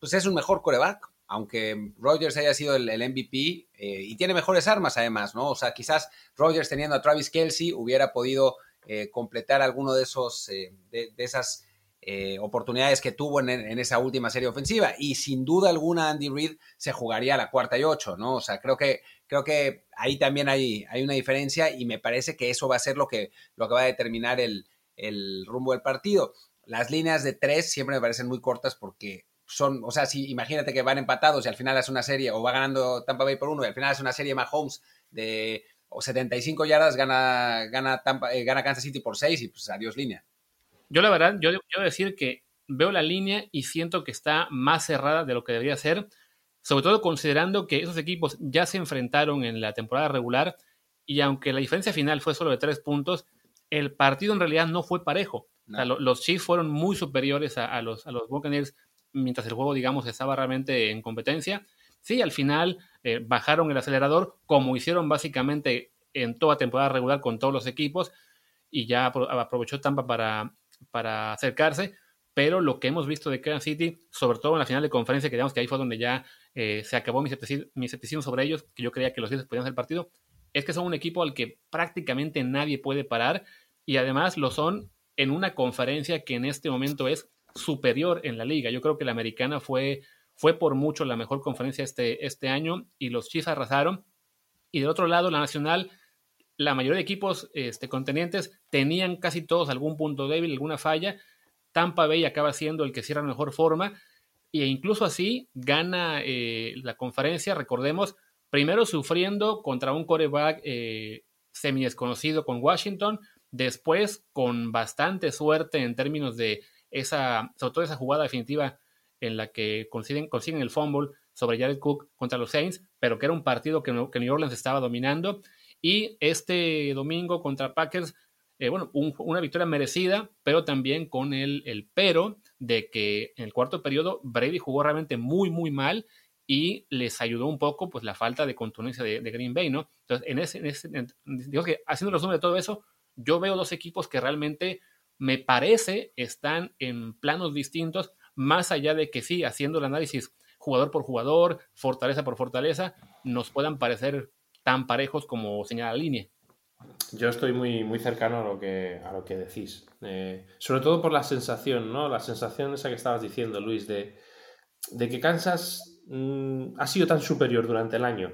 S1: pues es un mejor coreback aunque Rogers haya sido el, MVP eh, y tiene mejores armas además, ¿no? O sea, quizás Rogers teniendo a Travis Kelsey hubiera podido eh, completar alguno de esos, eh, de, esas oportunidades que tuvo en, esa última serie ofensiva. Y sin duda alguna Andy Reid se jugaría a la cuarta y ocho, ¿no? O sea, creo que, creo que ahí también hay, hay una diferencia y me parece que eso va a ser lo que, lo que va a determinar el, el rumbo del partido. Las líneas de tres siempre me parecen muy cortas porque son, o sea, si imagínate que van empatados y al final es una serie, o va ganando Tampa Bay por uno y al final es una serie Mahomes de o 75 yardas, gana, gana, Tampa, eh, gana Kansas City por 6 y pues adiós línea.
S2: Yo la verdad, yo quiero decir que veo la línea y siento que está más cerrada de lo que debería ser, sobre todo considerando que esos equipos ya se enfrentaron en la temporada regular y aunque la diferencia final fue solo de 3 puntos, el partido en realidad no fue parejo. los Chiefs fueron muy superiores a, los, a los Buccaneers mientras el juego, digamos, estaba realmente en competencia. Sí, al final eh, bajaron el acelerador, como hicieron básicamente en toda temporada regular con todos los equipos, y ya aprovechó Tampa para, para acercarse. Pero lo que hemos visto de Kansas City, sobre todo en la final de conferencia, que digamos que ahí fue donde ya eh, se acabó mi escepticismo, sobre ellos, que yo creía que los Bills podían hacer partido, es que son un equipo al que prácticamente nadie puede parar y además lo son en una conferencia que en este momento es superior en la liga. Yo creo que la americana fue, fue por mucho la mejor conferencia este, este año y los Chiefs arrasaron. Y del otro lado, la nacional, la mayoría de equipos este, contenientes tenían casi todos algún punto débil, alguna falla. Tampa Bay acaba siendo el que cierra la mejor forma e incluso así gana eh, la conferencia, recordemos, primero sufriendo contra un coreback eh, semi desconocido con Washington, después con bastante suerte en términos de esa, sobre todo esa jugada definitiva en la que consiguen, consiguen el fumble sobre Jared Cook contra los Saints, pero que era un partido que, que New Orleans estaba dominando. Y este domingo contra Packers, eh, bueno, una victoria merecida, pero también con el, el, pero de que en el cuarto periodo Brady jugó realmente muy, muy mal y les ayudó un poco pues la falta de contundencia de, Green Bay, ¿no? Entonces, en ese, en ese digo que haciendo el resumen de todo eso, yo veo dos equipos que realmente me parece están en planos distintos, más allá de que sí, haciendo el análisis jugador por jugador, fortaleza por fortaleza, nos puedan parecer tan parejos como señala la línea.
S3: Yo estoy muy, muy cercano a lo que, a lo que decís. Eh, sobre todo por la sensación, ¿no? La sensación esa que estabas diciendo, Luis, de, de que Kansas mm, ha sido tan superior durante el año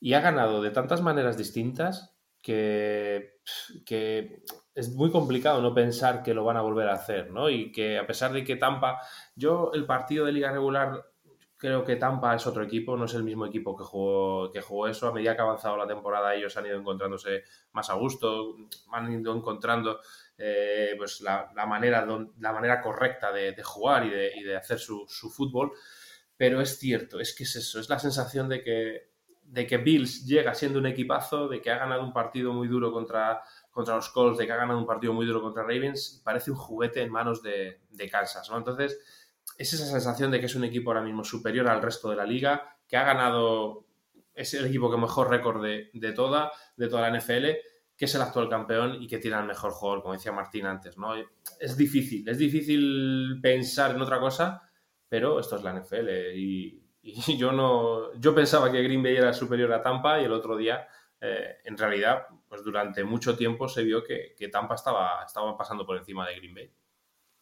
S3: y ha ganado de tantas maneras distintas que, que es muy complicado no pensar que lo van a volver a hacer, ¿no? Y que a pesar de que Tampa, yo el partido de liga regular creo que Tampa es otro equipo, no es el mismo equipo que jugó, que jugó eso. A medida que ha avanzado la temporada, ellos han ido encontrándose más a gusto, han ido encontrando eh, pues la, manera, la manera correcta de, jugar y de, hacer su, su, fútbol. Pero es cierto, es que es eso, es la sensación de que, de que Bills llega siendo un equipazo, de que ha ganado un partido muy duro contra contra los Colts, de que ha ganado un partido muy duro contra Ravens, parece un juguete en manos de, Kansas, ¿no? Entonces, es esa sensación de que es un equipo ahora mismo superior al resto de la liga, que ha ganado, es el equipo que mejor récord de, toda, de toda la NFL, que es el actual campeón y que tiene el mejor jugador, como decía Martín antes, ¿no? Es difícil, es difícil pensar en otra cosa, pero esto es la NFL y, <laughs> yo no, yo pensaba que Green Bay era superior a Tampa y el otro día, eh, en realidad, pues durante mucho tiempo se vio que, Tampa estaba, estaba pasando por encima de Green Bay.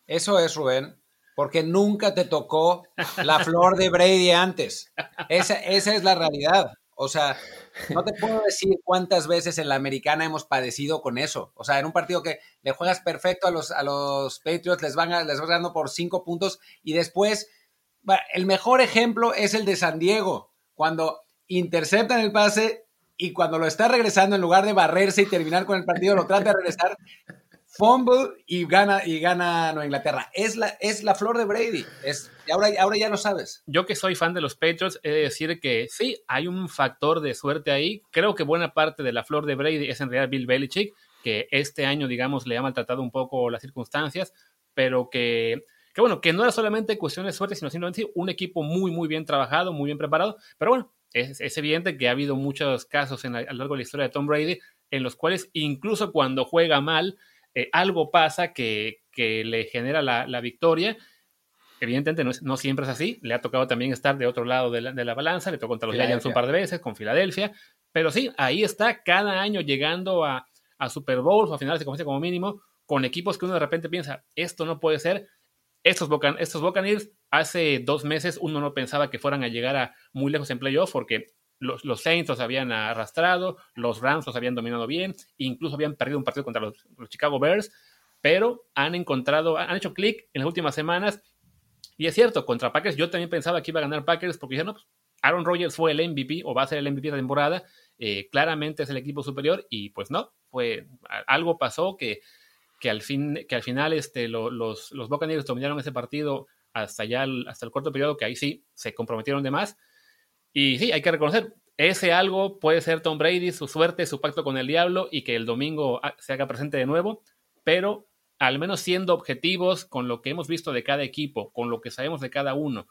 S1: Eso es, Rubén, porque nunca te tocó la flor de Brady antes. Esa, esa es la realidad. O sea, no te puedo decir cuántas veces en la americana hemos padecido con eso. O sea, en un partido que le juegas perfecto a los, a los Patriots, les van, les vas ganando por cinco puntos y después, el mejor ejemplo es el de San Diego, cuando interceptan el pase y cuando lo está regresando, en lugar de barrerse y terminar con el partido, lo trata de regresar fumble y gana, y gana Nueva Inglaterra. Es la, es la flor de Brady. Es, ahora, ahora ya lo sabes.
S2: Yo que soy fan de los Patriots, he de decir que sí, hay un factor de suerte ahí. Creo que buena parte de la flor de Brady es en realidad Bill Belichick, que este año, digamos, le ha maltratado un poco las circunstancias, pero que, que bueno, que no era solamente cuestión de suerte, sino simplemente un equipo muy, muy bien trabajado, muy bien preparado. Pero bueno, es, es evidente que ha habido muchos casos en a lo largo de la historia de Tom Brady en los cuales incluso cuando juega mal, eh, algo pasa que, le genera la, victoria. Evidentemente no, siempre es así. Le ha tocado también estar de otro lado de la, balanza. Le tocó contra los Giants un par de veces, con Filadelfia. Pero sí, ahí está cada año llegando a, Super Bowls o a finales de conferencia como mínimo, con equipos que uno de repente piensa, esto no puede ser. Estos, estos Buccaneers, hace dos meses uno no pensaba que fueran a llegar a muy lejos en playoff porque los, Saints los habían arrastrado, los Rams los habían dominado bien, incluso habían perdido un partido contra los, Chicago Bears, pero han encontrado, han hecho clic en las últimas semanas. Y es cierto, contra Packers yo también pensaba que iba a ganar Packers porque ya no, pues, Aaron Rodgers fue el MVP o va a ser el MVP de la temporada, eh, claramente es el equipo superior y pues no, fue algo pasó que, que, al, fin, que al final este, los, los Buccaneers dominaron ese partido hasta ya hasta el corto periodo que ahí sí se comprometieron de más. Y sí, hay que reconocer, ese algo puede ser Tom Brady, su suerte, su pacto con el diablo y que el domingo ah, se haga presente de nuevo, pero al menos siendo objetivos con lo que hemos visto de cada equipo, con lo que sabemos de cada uno,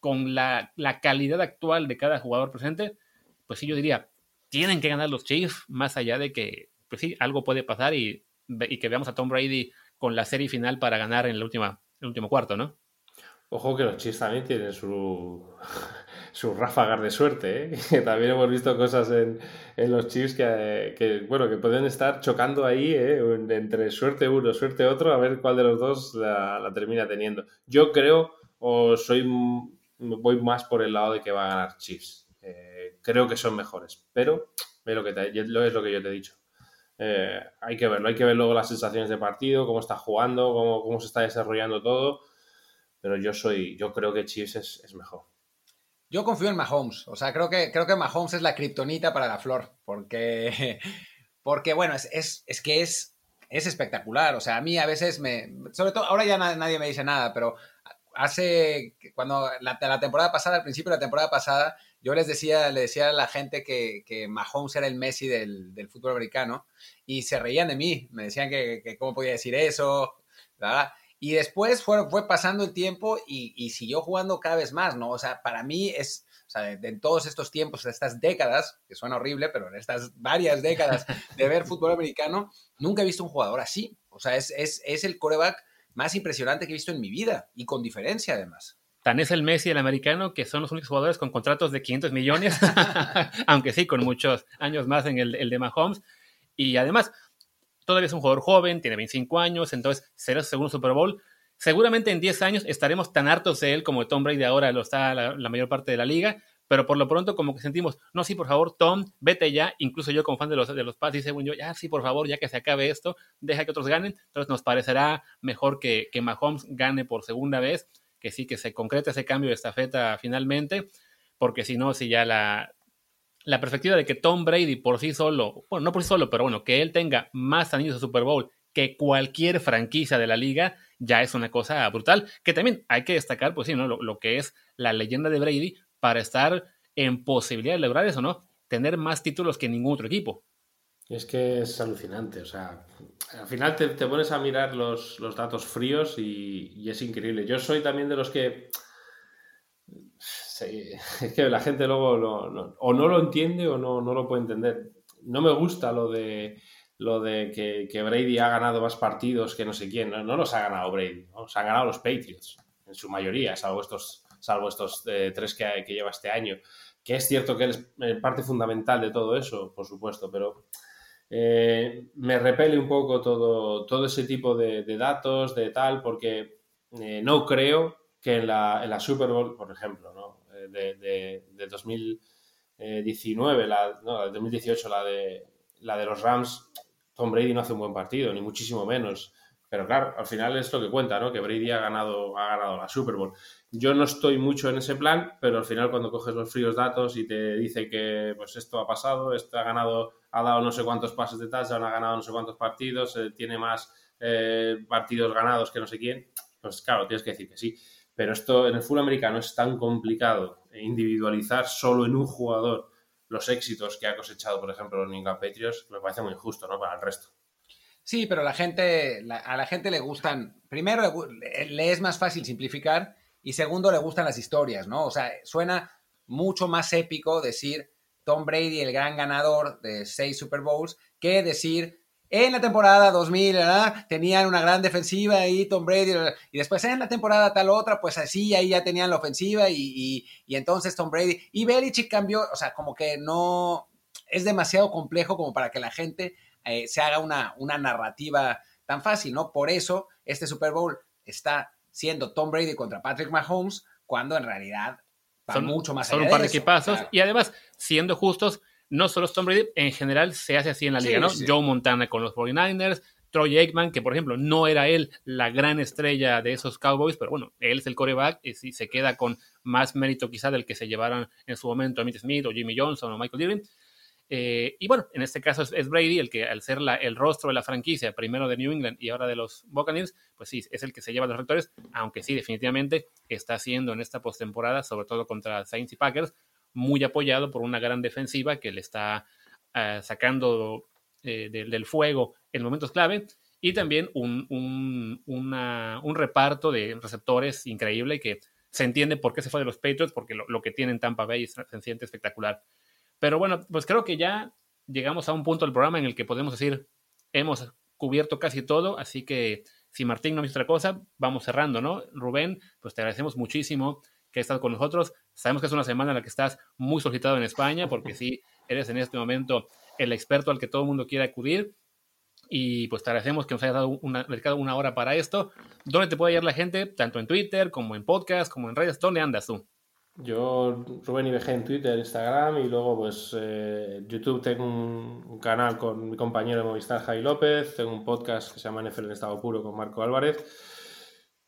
S2: con la, calidad actual de cada jugador presente, pues sí, yo diría, tienen que ganar los Chiefs, más allá de que, pues sí, algo puede pasar y, y que veamos a Tom Brady con la serie final para ganar en la última, el último cuarto, ¿no?
S3: Ojo que los Chiefs también tienen su <laughs> sus ráfagas de suerte, ¿eh? <laughs> también hemos visto cosas en, los Chiefs que, bueno, que pueden estar chocando ahí ¿eh? entre suerte uno, suerte otro, a ver cuál de los dos la, termina teniendo. Yo creo, o soy voy más por el lado de que va a ganar Chiefs. Eh, creo que son mejores, pero es lo que, es lo que yo te he dicho. Hay que verlo, hay que ver luego las sensaciones de partido, cómo está jugando, cómo, cómo se está desarrollando todo. Pero yo soy, yo creo que Chiefs es mejor.
S1: Yo confío en Mahomes. O sea, creo que, creo que Mahomes es la kriptonita para la flor. Porque, <laughs> porque bueno, es, es, que es, es espectacular. O sea, a mí a veces me. Sobre todo, ahora ya nadie me dice nada, pero hace. Cuando la, la, temporada pasada, al principio de la temporada pasada, yo les decía, le decía a la gente que, que Mahomes era el Messi del, del, fútbol americano y se reían de mí. Me decían que, cómo podía decir eso. ¿verdad? Y después fue, pasando el tiempo y, siguió jugando cada vez más, ¿no? O sea, para mí es, o sea, en todos estos tiempos, estas décadas, que suena horrible, pero en estas varias décadas de ver fútbol americano, nunca he visto un jugador así. O sea, es, es, es el coreback más impresionante que he visto en mi vida y con diferencia además.
S2: Tan es el Messi el americano que son los únicos jugadores con contratos de 500 millones, <laughs> <laughs> aunque sí, con muchos años más en el, el de Mahomes. Y además, todavía es un jugador joven, tiene 25 años, entonces será su segundo Super Bowl. Seguramente en 10 años estaremos tan hartos de él como Tom Brady ahora lo está la, mayor parte de la liga, pero por lo pronto como que sentimos, no, sí, por favor, Tom, vete ya, incluso yo como fan de los, de los Pats, dice yo, ya, sí, por favor, ya que se acabe esto, deja que otros ganen, entonces nos parecerá mejor que, que Mahomes gane por segunda vez, que sí, que se concrete ese cambio de estafeta finalmente, porque si no, si ya la, la perspectiva de que Tom Brady por sí solo, bueno, no por sí solo, pero bueno, que él tenga más anillos de Super Bowl que cualquier franquicia de la liga, ya es una cosa brutal. Que también hay que destacar, pues sí, ¿no? Lo, que es la leyenda de Brady para estar en posibilidad de lograr eso, ¿no? Tener más títulos que ningún otro equipo.
S3: Es que es alucinante, o sea, al final te, pones a mirar los, datos fríos y, y, es increíble. Yo soy también de los que <laughs> es que la gente luego o no lo entiende o no, no, lo puede entender. No me gusta lo de lo de que, Brady ha ganado más partidos que no sé quién. No, los ha ganado Brady, ¿no? los han ganado los Patriots, en su mayoría, salvo estos, salvo estos eh, tres que, que, lleva este año. Que es cierto que él es eh, parte fundamental de todo eso, por supuesto, pero eh, me repele un poco todo, todo ese tipo de, datos, de tal, porque no creo que en la, en la Super Bowl, por ejemplo, ¿no? de, de, 19, la, no, la de 2018, la de, la de los Rams, Tom Brady no hace un buen partido, ni muchísimo menos. Pero claro, al final es lo que cuenta, ¿no? Que Brady ha ganado, ha ganado la Super Bowl. Yo no estoy mucho en ese plan, pero al final cuando coges los fríos datos y te dice que pues esto ha pasado, esto ha ganado, ha dado no sé cuántos pases de touchdown, ha ganado no sé cuántos partidos, eh, tiene más eh, partidos ganados que no sé quién, pues claro, tienes que decir que sí. Pero esto en el fútbol americano es tan complicado individualizar solo en un jugador los éxitos que ha cosechado, por ejemplo, los New Patriots, me parece muy injusto, ¿no? Para el resto.
S1: Sí, pero la gente, a la gente le gustan, primero le, es más fácil simplificar y segundo le gustan las historias, ¿no? O sea, suena mucho más épico decir Tom Brady, el gran ganador de seis Super Bowls, que decir en la temporada 2000 tenían una gran defensiva y Tom Brady, y después en la temporada tal otra, pues así ahí ya tenían la ofensiva y, y entonces Tom Brady y Belichick cambió, o sea, como que no es demasiado complejo como para que la gente eh, se haga una, una narrativa tan fácil, ¿no? Por eso este Super Bowl está siendo Tom Brady contra Patrick Mahomes, cuando en realidad
S2: son mucho más Son un par de equipazos y además, siendo justos, no solo Tom Brady, en general se hace así en la liga, ¿no? Joe Montana con los 49ers, Troy Aikman, que por ejemplo no era él la gran estrella de esos Cowboys, pero bueno, él es el coreback y sí se queda con más mérito quizá del que se llevaran en su momento Emmitt Smith o Jimmy Johnson o Michael Irvin. Eh, y bueno, en este caso es, Brady el que al ser el rostro de la franquicia, primero de New England y ahora de los Buccaneers, pues sí, es el que se lleva los rectores, aunque sí, definitivamente está haciendo en esta postemporada, sobre todo contra Saints y Packers, muy apoyado por una gran defensiva que le está ah, sacando eh, del fuego en momentos clave y también un, un, reparto de receptores increíble que se entiende por qué se fue de los Patriots, porque lo, que tienen Tampa Bay es sencillamente espectacular. Pero bueno, pues creo que ya llegamos a un punto del programa en el que podemos decir, hemos cubierto casi todo, así que si Martín no me otra cosa, vamos cerrando, ¿no? Rubén, pues te agradecemos muchísimo que estado con nosotros. Sabemos que es una semana en la que estás muy solicitado en España, porque sí, eres en este momento el experto al que todo el mundo quiere acudir. Y pues te agradecemos que nos hayas dado una, dedicado una hora para esto. ¿Dónde te puede hallar la gente? Tanto en Twitter, como en podcast, como en redes. ¿Dónde andas tú?
S3: Yo, Rubén IBG en Twitter, Instagram y luego pues eh, YouTube tengo un, canal con mi compañero de Movistar, Jai López, tengo un podcast que se llama NFL en estado puro con Marco Álvarez.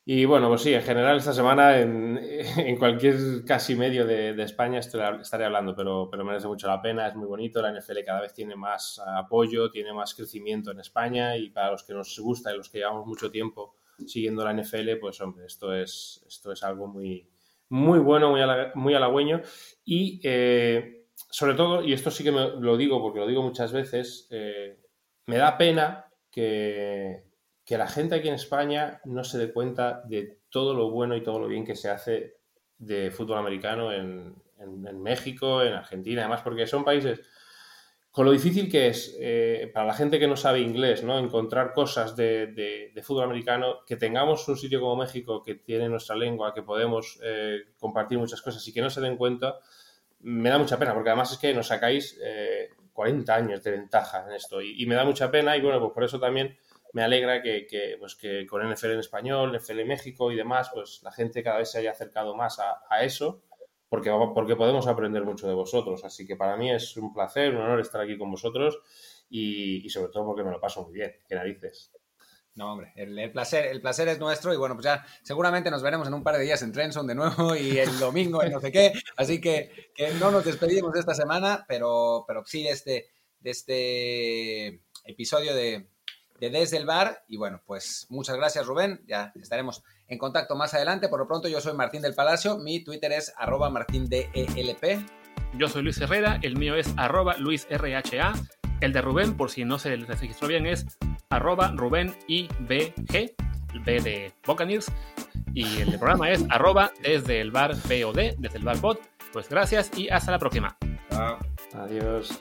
S3: Y bueno, pues sí, en general esta semana en, <laughs> en cualquier casi medio de, de, España estaré hablando, pero, pero merece mucho la pena, es muy bonito, la NFL cada vez tiene más apoyo, tiene más crecimiento en España y para los que nos gusta y los que llevamos mucho tiempo siguiendo la NFL, pues hombre, esto es, esto es algo muy, muy bueno, muy, muy halagüeño. Y eh, sobre todo, y esto sí que me, lo digo porque lo digo muchas veces, eh, me da pena que, que, la gente aquí en España no se dé cuenta de todo lo bueno y todo lo bien que se hace de fútbol americano en, en México, en Argentina, además porque son países con lo difícil que es eh, para la gente que no sabe inglés, ¿no? Encontrar cosas de, fútbol americano, que tengamos un sitio como México que tiene nuestra lengua, que podemos eh, compartir muchas cosas y que no se den cuenta, me da mucha pena, porque además es que nos sacáis 40 eh, años de ventaja en esto y, me da mucha pena y bueno, pues por eso también me alegra que, pues que con NFL en español, NFL en México y demás, pues la gente cada vez se haya acercado más a eso porque, porque podemos aprender mucho de vosotros. Así que para mí es un placer, un honor estar aquí con vosotros y, sobre todo porque me lo paso muy bien. Qué narices.
S1: No, hombre, el, placer, el placer es nuestro y bueno, pues ya seguramente nos veremos en un par de días en Trenson de nuevo y el domingo en no sé qué. Así que, que no nos despedimos de esta semana, pero, pero sí de este, de este episodio de Desde el Bar. Y bueno, pues muchas gracias Rubén, ya estaremos en contacto más adelante. Por lo pronto, yo soy Martín del Palacio. Mi Twitter es arroba martindelp.
S2: Yo soy Luis Herrera. El mío es arroba luisrha. El de Rubén, por si no se registró bien, es arroba Rubén IBG, B de Buccaneers. Y el de programa es arroba desde el bar POD, desde el bar pod. Pues gracias y hasta la próxima.
S3: Adiós.